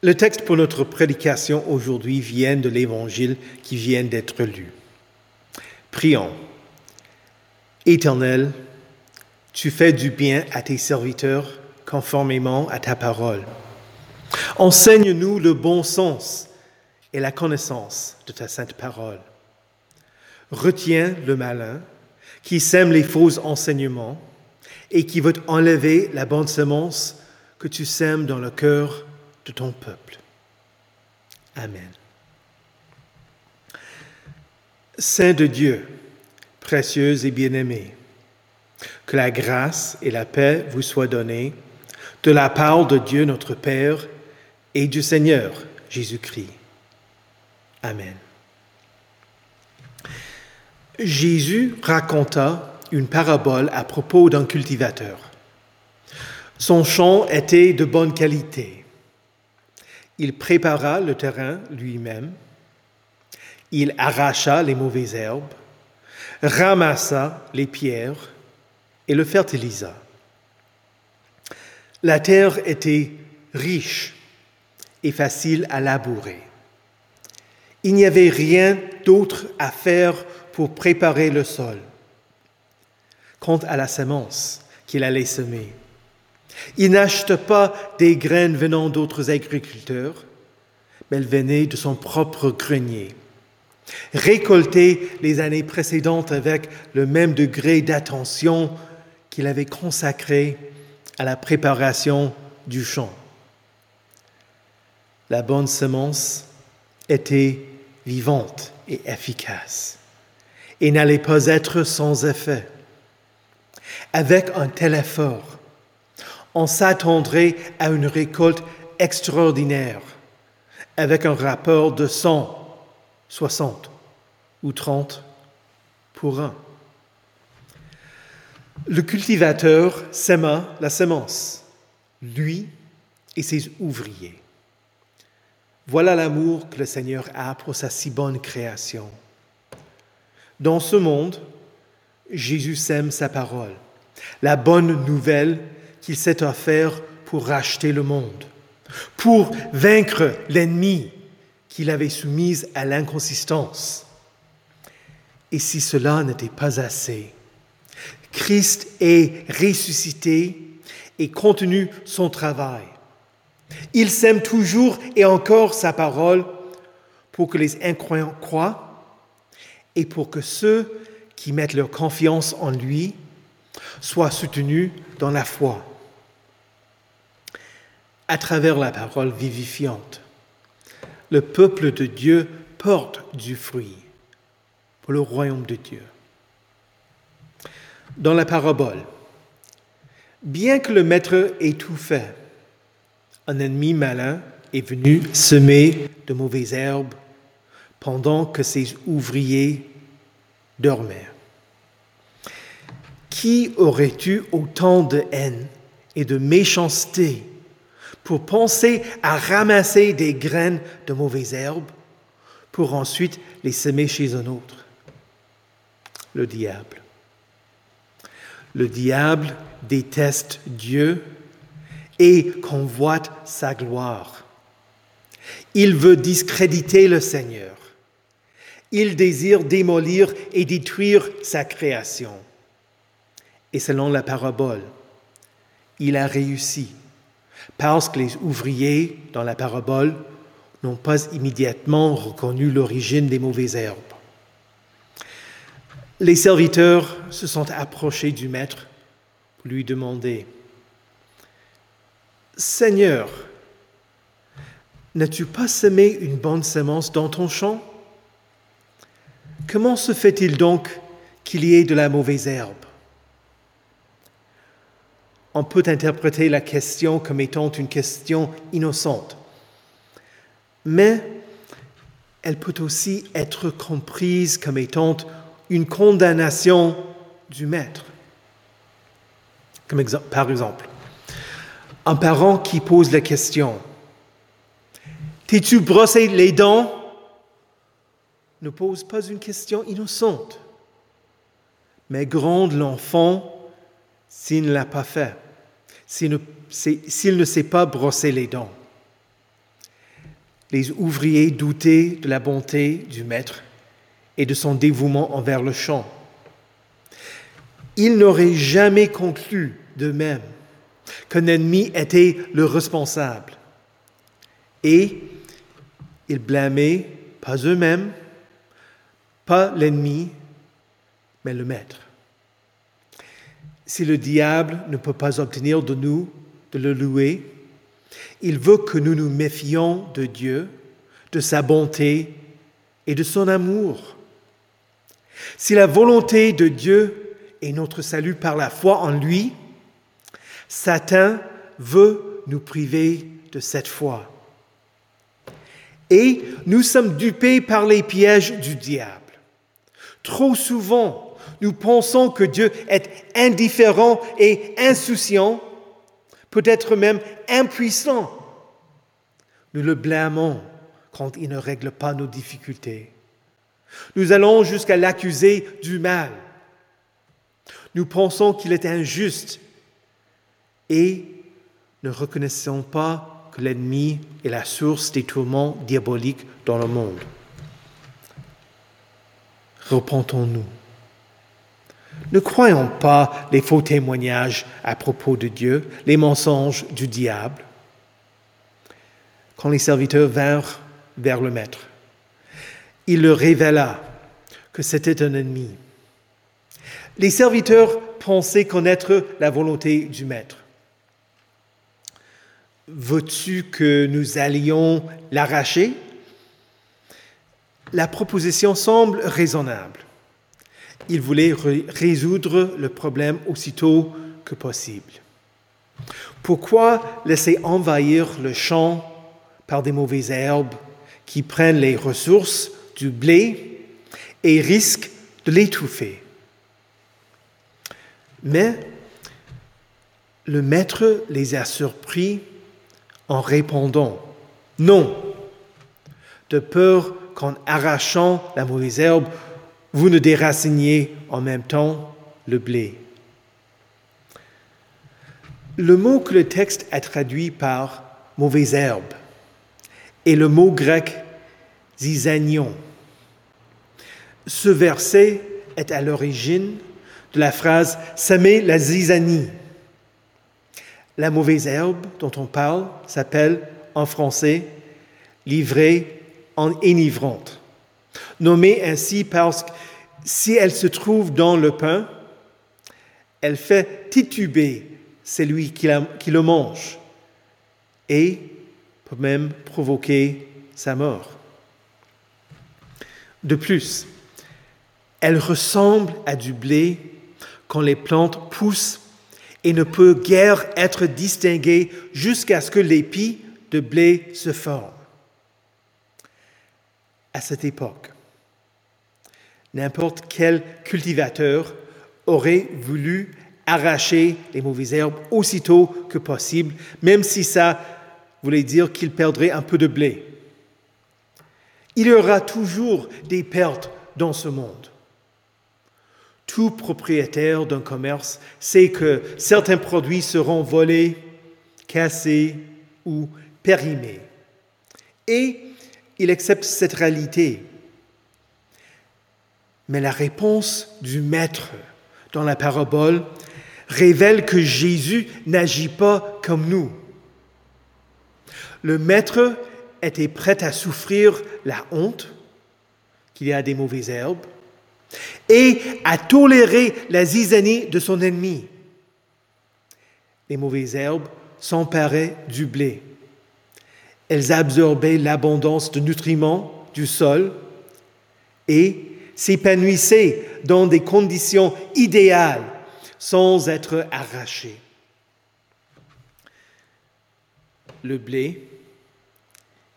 Le texte pour notre prédication aujourd'hui vient de l'évangile qui vient d'être lu. Prions. Éternel, tu fais du bien à tes serviteurs conformément à ta parole. Enseigne-nous le bon sens et la connaissance de ta sainte parole. Retiens le malin qui sème les faux enseignements et qui veut enlever la bonne semence que tu sèmes dans le cœur ton peuple. Amen. Saint de Dieu, précieux et bien-aimé, que la grâce et la paix vous soient données de la part de Dieu notre Père et du Seigneur Jésus-Christ. Amen. Jésus raconta une parabole à propos d'un cultivateur. Son champ était de bonne qualité. Il prépara le terrain lui-même. Il arracha les mauvaises herbes, ramassa les pierres et le fertilisa. La terre était riche et facile à labourer. Il n'y avait rien d'autre à faire pour préparer le sol. Quant à la semence qu'il allait semer, il n'acheta pas des graines venant d'autres agriculteurs, mais elles venaient de son propre grenier, récoltées les années précédentes avec le même degré d'attention qu'il avait consacré à la préparation du champ. La bonne semence était vivante et efficace et n'allait pas être sans effet. Avec un tel effort, on s'attendrait à une récolte extraordinaire, avec un rapport de 100, 60 ou 30 pour un. Le cultivateur sème la semence, lui et ses ouvriers. Voilà l'amour que le Seigneur a pour sa si bonne création. Dans ce monde, Jésus sème sa parole, la bonne nouvelle qu'il s'est offert pour racheter le monde, pour vaincre l'ennemi qu'il avait soumis à l'inconsistance. Et si cela n'était pas assez, Christ est ressuscité et continue son travail. Il sème toujours et encore sa parole pour que les incroyants croient et pour que ceux qui mettent leur confiance en lui soient soutenus dans la foi. À travers la parole vivifiante, le peuple de Dieu porte du fruit pour le royaume de Dieu dans la parabole. Bien que le maître ait tout fait, un ennemi malin est venu semer de mauvaises herbes pendant que ses ouvriers dormaient. Qui aurait eu autant de haine et de méchanceté pour penser à ramasser des graines de mauvaises herbes pour ensuite les semer chez un autre Le diable. Le diable déteste Dieu et convoite sa gloire. Il veut discréditer le Seigneur. Il désire démolir et détruire sa création. Et selon la parabole, il a réussi parce que les ouvriers dans la parabole n'ont pas immédiatement reconnu l'origine des mauvaises herbes. Les serviteurs se sont approchés du maître pour lui demander, Seigneur, n'as-tu pas semé une bonne semence dans ton champ? Comment se fait-il donc qu'il y ait de la mauvaise herbe? On peut interpréter la question comme étant une question innocente, mais elle peut aussi être comprise comme étant une condamnation du maître. Par exemple, un parent qui pose la question T'es-tu brossé les dents? ne pose pas une question innocente, mais gronde l'enfant s'il ne l'a pas fait, s'il ne, sait pas brosser les dents. Les ouvriers doutaient de la bonté du maître et de son dévouement envers le champ. Ils n'auraient jamais conclu d'eux-mêmes qu'un ennemi était le responsable. Et ils blâmaient pas eux-mêmes, pas l'ennemi, mais le maître. Si le diable ne peut pas obtenir de nous de le louer, il veut que nous nous méfions de Dieu, de sa bonté et de son amour. Si la volonté de Dieu est notre salut par la foi en lui, Satan veut nous priver de cette foi. Et nous sommes dupés par les pièges du diable. Trop souvent, nous pensons que Dieu est indifférent et insouciant, peut-être même impuissant. Nous le blâmons quand il ne règle pas nos difficultés. Nous allons jusqu'à l'accuser du mal. Nous pensons qu'il est injuste et ne reconnaissons pas que l'ennemi est la source des tourments diaboliques dans le monde. Repentons-nous. Ne croyons pas les faux témoignages à propos de Dieu, les mensonges du diable. Quand les serviteurs vinrent vers le Maître, il leur révéla que c'était un ennemi. Les serviteurs pensaient connaître la volonté du Maître. Veux-tu que nous allions l'arracher? La proposition semble raisonnable. Il voulait résoudre le problème aussitôt que possible. Pourquoi laisser envahir le champ par des mauvaises herbes qui prennent les ressources du blé et risquent de l'étouffer? Mais le maître les a surpris en répondant non, de peur qu'en arrachant la mauvaise herbe, vous ne déraciniez en même temps le blé. Le mot que le texte a traduit par mauvaise herbe est le mot grec zizanion. Ce verset est à l'origine de la phrase semer la zizanie la mauvaise herbe dont on parle s'appelle en français livrée en enivrante, nommée ainsi parce que si elle se trouve dans le pain, elle fait tituber celui qui, le mange et peut même provoquer sa mort. De plus, elle ressemble à du blé quand les plantes poussent et ne peut guère être distingué jusqu'à ce que l'épi de blé se forme. À cette époque, n'importe quel cultivateur aurait voulu arracher les mauvaises herbes aussitôt que possible, même si ça voulait dire qu'il perdrait un peu de blé. Il y aura toujours des pertes dans ce monde tout propriétaire d'un commerce sait que certains produits seront volés, cassés ou périmés. Et il accepte cette réalité. Mais la réponse du Maître dans la parabole révèle que Jésus n'agit pas comme nous. Le Maître était prêt à souffrir la honte qu'il y a des mauvaises herbes, et à tolérer la zizanie de son ennemi. Les mauvaises herbes s'emparaient du blé. Elles absorbaient l'abondance de nutriments du sol et s'épanouissaient dans des conditions idéales sans être arrachées. Le blé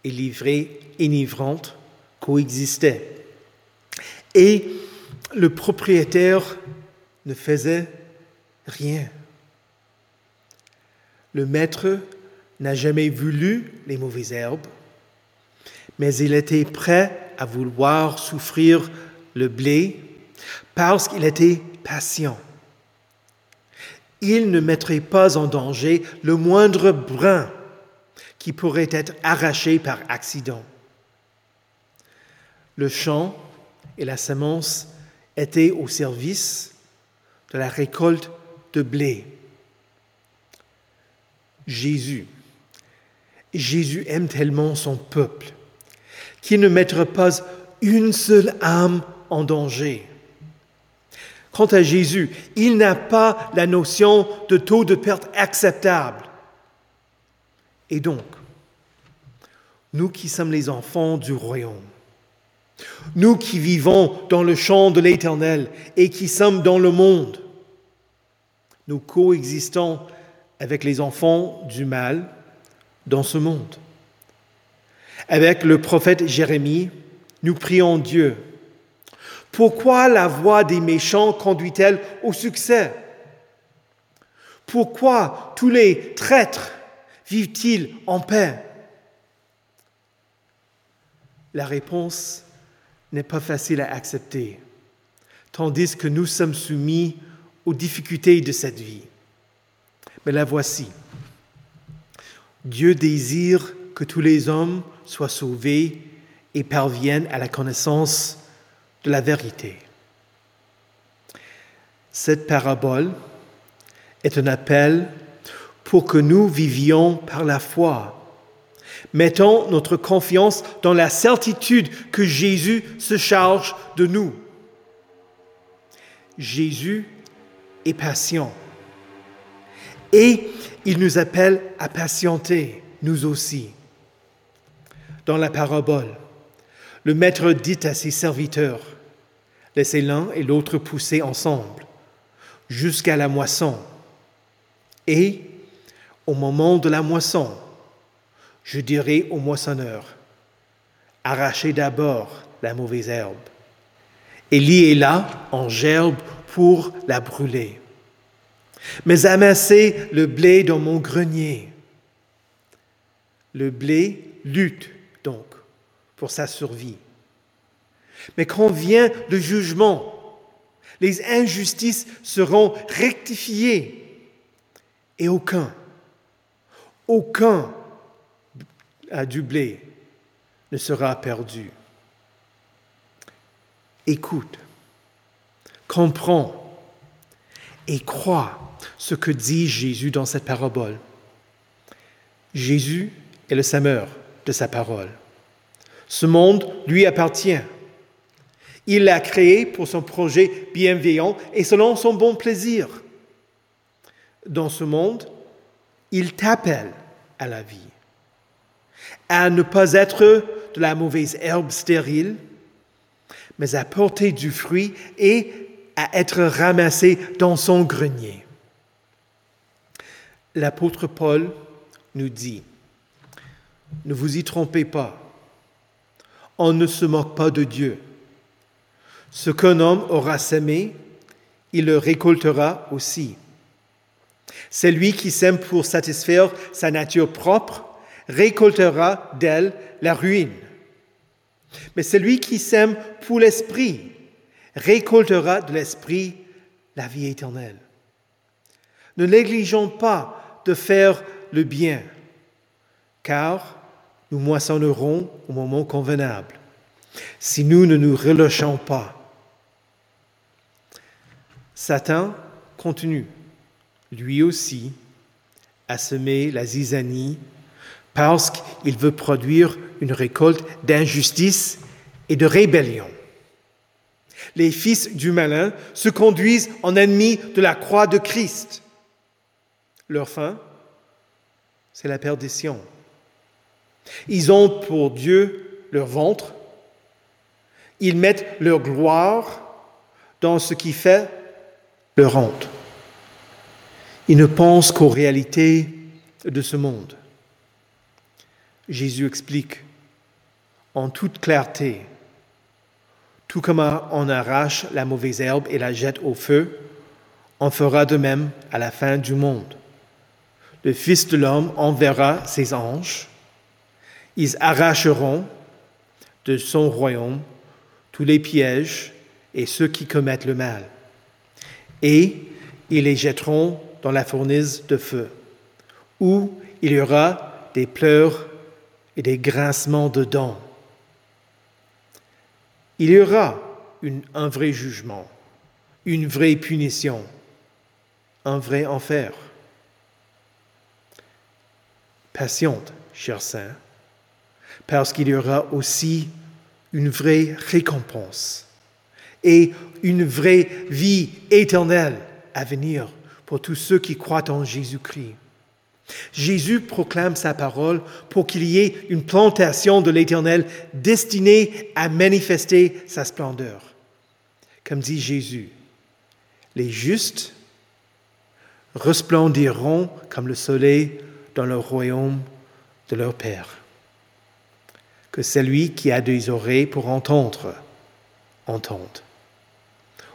et l'ivrée enivrante coexistaient. Et le propriétaire ne faisait rien. Le maître n'a jamais voulu les mauvaises herbes, mais il était prêt à vouloir souffrir le blé parce qu'il était patient. Il ne mettrait pas en danger le moindre brin qui pourraient être arrachés par accident. Le champ et la semence étaient au service de la récolte de blé. Jésus, Jésus aime tellement son peuple qu'il ne mettra pas une seule âme en danger. Quant à Jésus, il n'a pas la notion de taux de perte acceptable. Et donc, nous qui sommes les enfants du royaume, nous qui vivons dans le champ de l'Éternel et qui sommes dans le monde, nous coexistons avec les enfants du mal dans ce monde. Avec le prophète Jérémie, nous prions Dieu. Pourquoi la voix des méchants conduit-elle au succès? Pourquoi tous les traîtres vivent-ils en paix? La réponse n'est pas facile à accepter, tandis que nous sommes soumis aux difficultés de cette vie. Mais la voici. Dieu désire que tous les hommes soient sauvés et parviennent à la connaissance de la vérité. Cette parabole est un appel pour que nous vivions par la foi. Mettons notre confiance dans la certitude que Jésus se charge de nous. Jésus est patient et il nous appelle à patienter, nous aussi. Dans la parabole, le maître dit à ses serviteurs, laissez l'un et l'autre pousser ensemble jusqu'à la moisson. Et au moment de la moisson, je dirai au moissonneur, arrachez d'abord la mauvaise herbe et liez-la en gerbe pour la brûler. Mais amassez le blé dans mon grenier. Le blé lutte donc pour sa survie. Mais quand vient le jugement, les injustices seront rectifiées et aucun, aucun du blé ne sera perdu. Écoute, comprends et crois ce que dit Jésus dans cette parabole. Jésus est le semeur de sa parole. Ce monde lui appartient. Il l'a créé pour son projet bienveillant et selon son bon plaisir. Dans ce monde, il t'appelle à la vie, à ne pas être de la mauvaise herbe stérile, mais à porter du fruit et à être ramassé dans son grenier. L'apôtre Paul nous dit, ne vous y trompez pas, on ne se moque pas de Dieu. Ce qu'un homme aura semé, il le récoltera aussi. C'est lui qui sème pour satisfaire sa nature propre récoltera d'elle la ruine. Mais celui qui sème pour l'esprit récoltera de l'esprit la vie éternelle. Ne négligeons pas de faire le bien, car nous moissonnerons au moment convenable, si nous ne nous relâchons pas. Satan continue, lui aussi, à semer la zizanie parce qu'il veut produire une récolte d'injustice et de rébellion. Les fils du malin se conduisent en ennemis de la croix de Christ. Leur fin, c'est la perdition. Ils ont pour Dieu leur ventre. Ils mettent leur gloire dans ce qui fait leur honte. Ils ne pensent qu'aux réalités de ce monde. Jésus explique en toute clarté, tout comme on arrache la mauvaise herbe et la jette au feu, on fera de même à la fin du monde. Le Fils de l'homme enverra ses anges, ils arracheront de son royaume tous les pièges et ceux qui commettent le mal, et ils les jetteront dans la fournaise de feu, où il y aura des pleurs et des grincements de dents. Il y aura un vrai jugement, une vraie punition, un vrai enfer. Patiente, chers saints, parce qu'il y aura aussi une vraie récompense et une vraie vie éternelle à venir pour tous ceux qui croient en Jésus-Christ. Jésus proclame sa parole pour qu'il y ait une plantation de l'Éternel destinée à manifester sa splendeur. Comme dit Jésus, les justes resplendiront comme le soleil dans le royaume de leur Père. Que celui qui a des oreilles pour entendre, entende.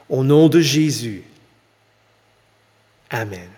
Au nom de Jésus, Amen.